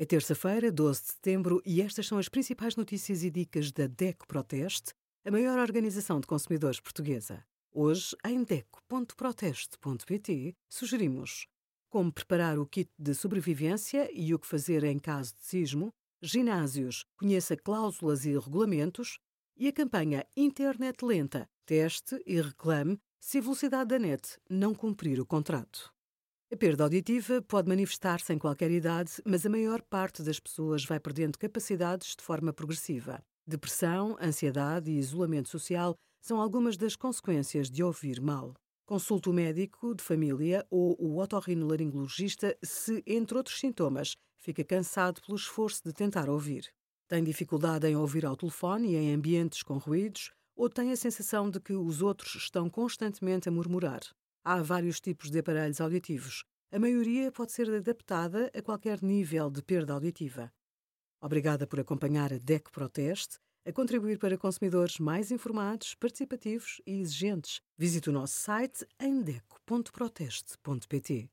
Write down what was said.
É terça-feira, 12 de setembro, e estas são as principais notícias e dicas da DECO Proteste, a maior organização de consumidores portuguesa. Hoje, em DECO.proteste.pt, sugerimos como preparar o kit de sobrevivência e o que fazer em caso de sismo, ginásios, conheça cláusulas e regulamentos, e a campanha Internet Lenta, teste e reclame se a velocidade da net não cumprir o contrato. A perda auditiva pode manifestar-se em qualquer idade, mas a maior parte das pessoas vai perdendo capacidades de forma progressiva. Depressão, ansiedade e isolamento social são algumas das consequências de ouvir mal. Consulte o médico de família ou o otorrinolaringologista se, entre outros sintomas, fica cansado pelo esforço de tentar ouvir. Tem dificuldade em ouvir ao telefone e em ambientes com ruídos, ou tem a sensação de que os outros estão constantemente a murmurar. Há vários tipos de aparelhos auditivos. A maioria pode ser adaptada a qualquer nível de perda auditiva. Obrigada por acompanhar a DEC Proteste, a contribuir para consumidores mais informados, participativos e exigentes. Visite o nosso site em deco.proteste.pt.